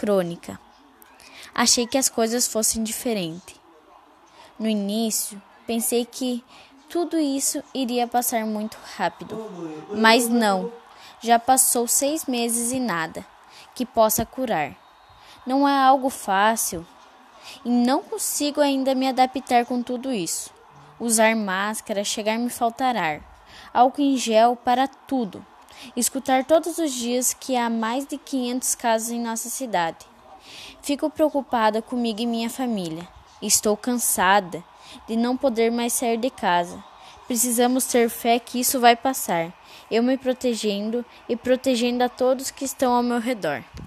crônica. Achei que as coisas fossem diferentes. No início, pensei que tudo isso iria passar muito rápido, mas não. Já passou seis meses e nada que possa curar. Não é algo fácil e não consigo ainda me adaptar com tudo isso. Usar máscara, chegar me faltar ar, álcool em gel para tudo. Escutar todos os dias que há mais de 500 casos em nossa cidade. Fico preocupada comigo e minha família. Estou cansada de não poder mais sair de casa. Precisamos ter fé que isso vai passar. Eu me protegendo e protegendo a todos que estão ao meu redor.